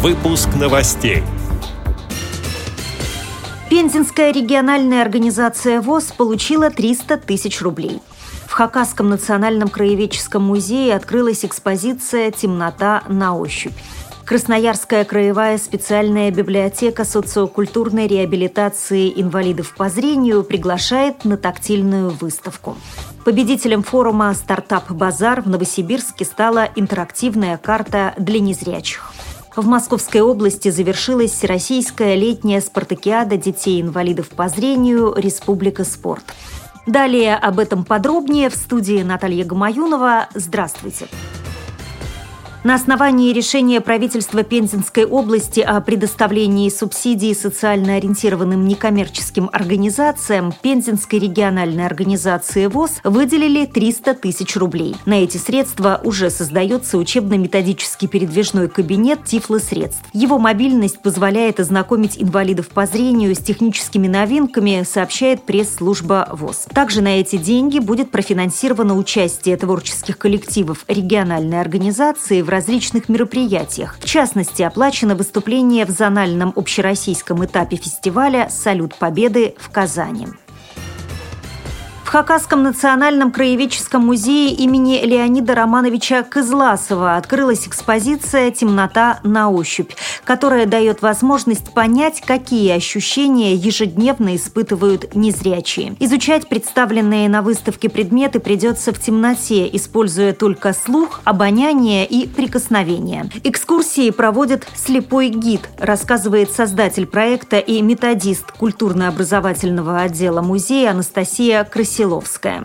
Выпуск новостей. Пензенская региональная организация ВОЗ получила 300 тысяч рублей. В Хакасском национальном краеведческом музее открылась экспозиция «Темнота на ощупь». Красноярская краевая специальная библиотека социокультурной реабилитации инвалидов по зрению приглашает на тактильную выставку. Победителем форума «Стартап Базар» в Новосибирске стала интерактивная карта для незрячих. В Московской области завершилась Всероссийская летняя спартакиада детей-инвалидов по зрению «Республика спорт». Далее об этом подробнее в студии Наталья Гамаюнова. Здравствуйте. Здравствуйте. На основании решения правительства Пензенской области о предоставлении субсидий социально ориентированным некоммерческим организациям Пензенской региональной организации ВОЗ выделили 300 тысяч рублей. На эти средства уже создается учебно-методический передвижной кабинет Тифлосредств. Его мобильность позволяет ознакомить инвалидов по зрению с техническими новинками, сообщает пресс-служба ВОЗ. Также на эти деньги будет профинансировано участие творческих коллективов региональной организации в различных мероприятиях. В частности, оплачено выступление в зональном общероссийском этапе фестиваля «Салют Победы» в Казани. В Хакасском национальном краеведческом музее имени Леонида Романовича Кызласова открылась экспозиция «Темнота на ощупь», которая дает возможность понять, какие ощущения ежедневно испытывают незрячие. Изучать представленные на выставке предметы придется в темноте, используя только слух, обоняние и прикосновение. Экскурсии проводит слепой гид, рассказывает создатель проекта и методист культурно-образовательного отдела музея Анастасия Красивая. Силовская.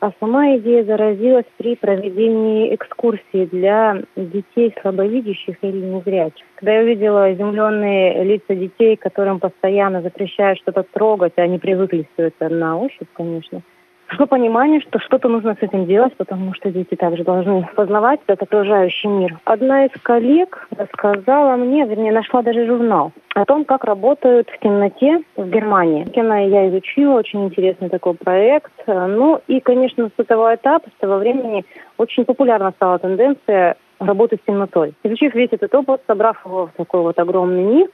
А сама идея заразилась при проведении экскурсии для детей слабовидящих или незрячих. Когда я увидела изумленные лица детей, которым постоянно запрещают что-то трогать, а они привыкли все это на ощупь, конечно, Пришло понимание, что что-то нужно с этим делать, потому что дети также должны познавать этот окружающий мир. Одна из коллег рассказала мне, вернее, нашла даже журнал о том, как работают в темноте в Германии. Кино я изучила, очень интересный такой проект. Ну и, конечно, с этого этапа, с того времени очень популярна стала тенденция работы с темнотой. Изучив весь этот опыт, собрав его в такой вот огромный миф,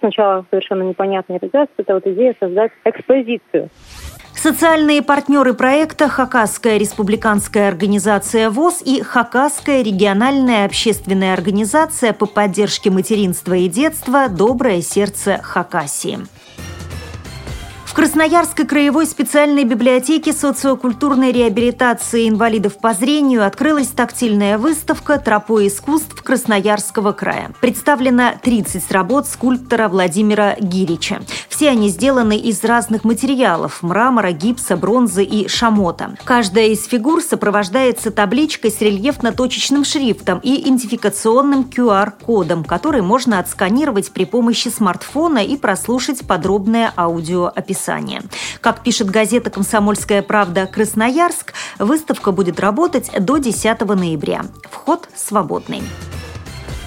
сначала совершенно непонятный результат, это вот идея создать экспозицию. Социальные партнеры проекта Хакасская республиканская организация ВОЗ и Хакасская региональная общественная организация по поддержке материнства и детства «Доброе сердце Хакасии». Красноярской краевой специальной библиотеке социокультурной реабилитации инвалидов по зрению открылась тактильная выставка «Тропой искусств Красноярского края». Представлено 30 работ скульптора Владимира Гирича. Все они сделаны из разных материалов – мрамора, гипса, бронзы и шамота. Каждая из фигур сопровождается табличкой с рельефно-точечным шрифтом и идентификационным QR-кодом, который можно отсканировать при помощи смартфона и прослушать подробное аудиоописание описание. Как пишет газета «Комсомольская правда» Красноярск, выставка будет работать до 10 ноября. Вход свободный.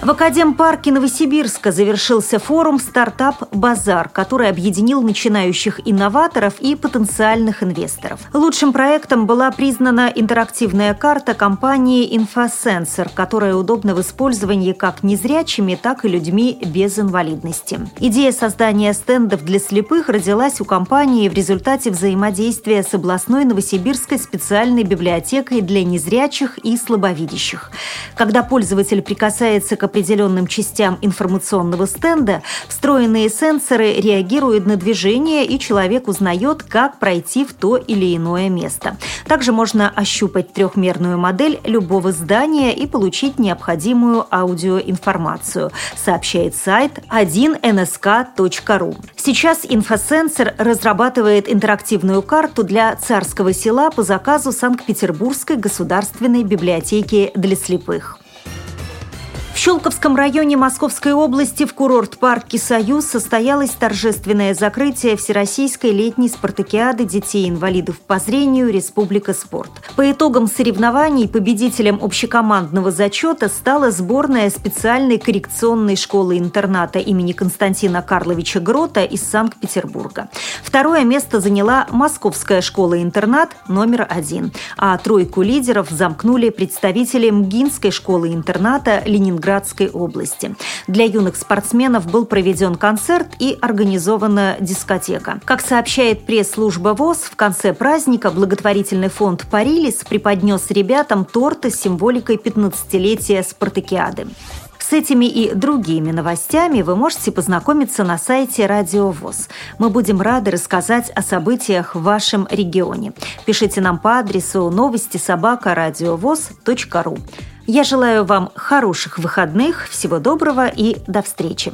В Академпарке Новосибирска завершился форум «Стартап Базар», который объединил начинающих инноваторов и потенциальных инвесторов. Лучшим проектом была признана интерактивная карта компании «Инфосенсор», которая удобна в использовании как незрячими, так и людьми без инвалидности. Идея создания стендов для слепых родилась у компании в результате взаимодействия с областной Новосибирской специальной библиотекой для незрячих и слабовидящих. Когда пользователь прикасается к определенным частям информационного стенда, встроенные сенсоры реагируют на движение, и человек узнает, как пройти в то или иное место. Также можно ощупать трехмерную модель любого здания и получить необходимую аудиоинформацию, сообщает сайт 1nsk.ru. Сейчас инфосенсор разрабатывает интерактивную карту для Царского села по заказу Санкт-Петербургской государственной библиотеки для слепых. В Щелковском районе Московской области в курорт-парке «Союз» состоялось торжественное закрытие Всероссийской летней спартакиады детей-инвалидов по зрению «Республика спорт». По итогам соревнований победителем общекомандного зачета стала сборная специальной коррекционной школы-интерната имени Константина Карловича Грота из Санкт-Петербурга. Второе место заняла Московская школа-интернат номер один, а тройку лидеров замкнули представители МГИНской школы-интерната Ленинград Ленинградской области. Для юных спортсменов был проведен концерт и организована дискотека. Как сообщает пресс-служба ВОЗ, в конце праздника благотворительный фонд «Парилис» преподнес ребятам торты с символикой 15-летия спартакиады. С этими и другими новостями вы можете познакомиться на сайте Радио ВОЗ. Мы будем рады рассказать о событиях в вашем регионе. Пишите нам по адресу новости собака ру. Я желаю вам хороших выходных, всего доброго и до встречи.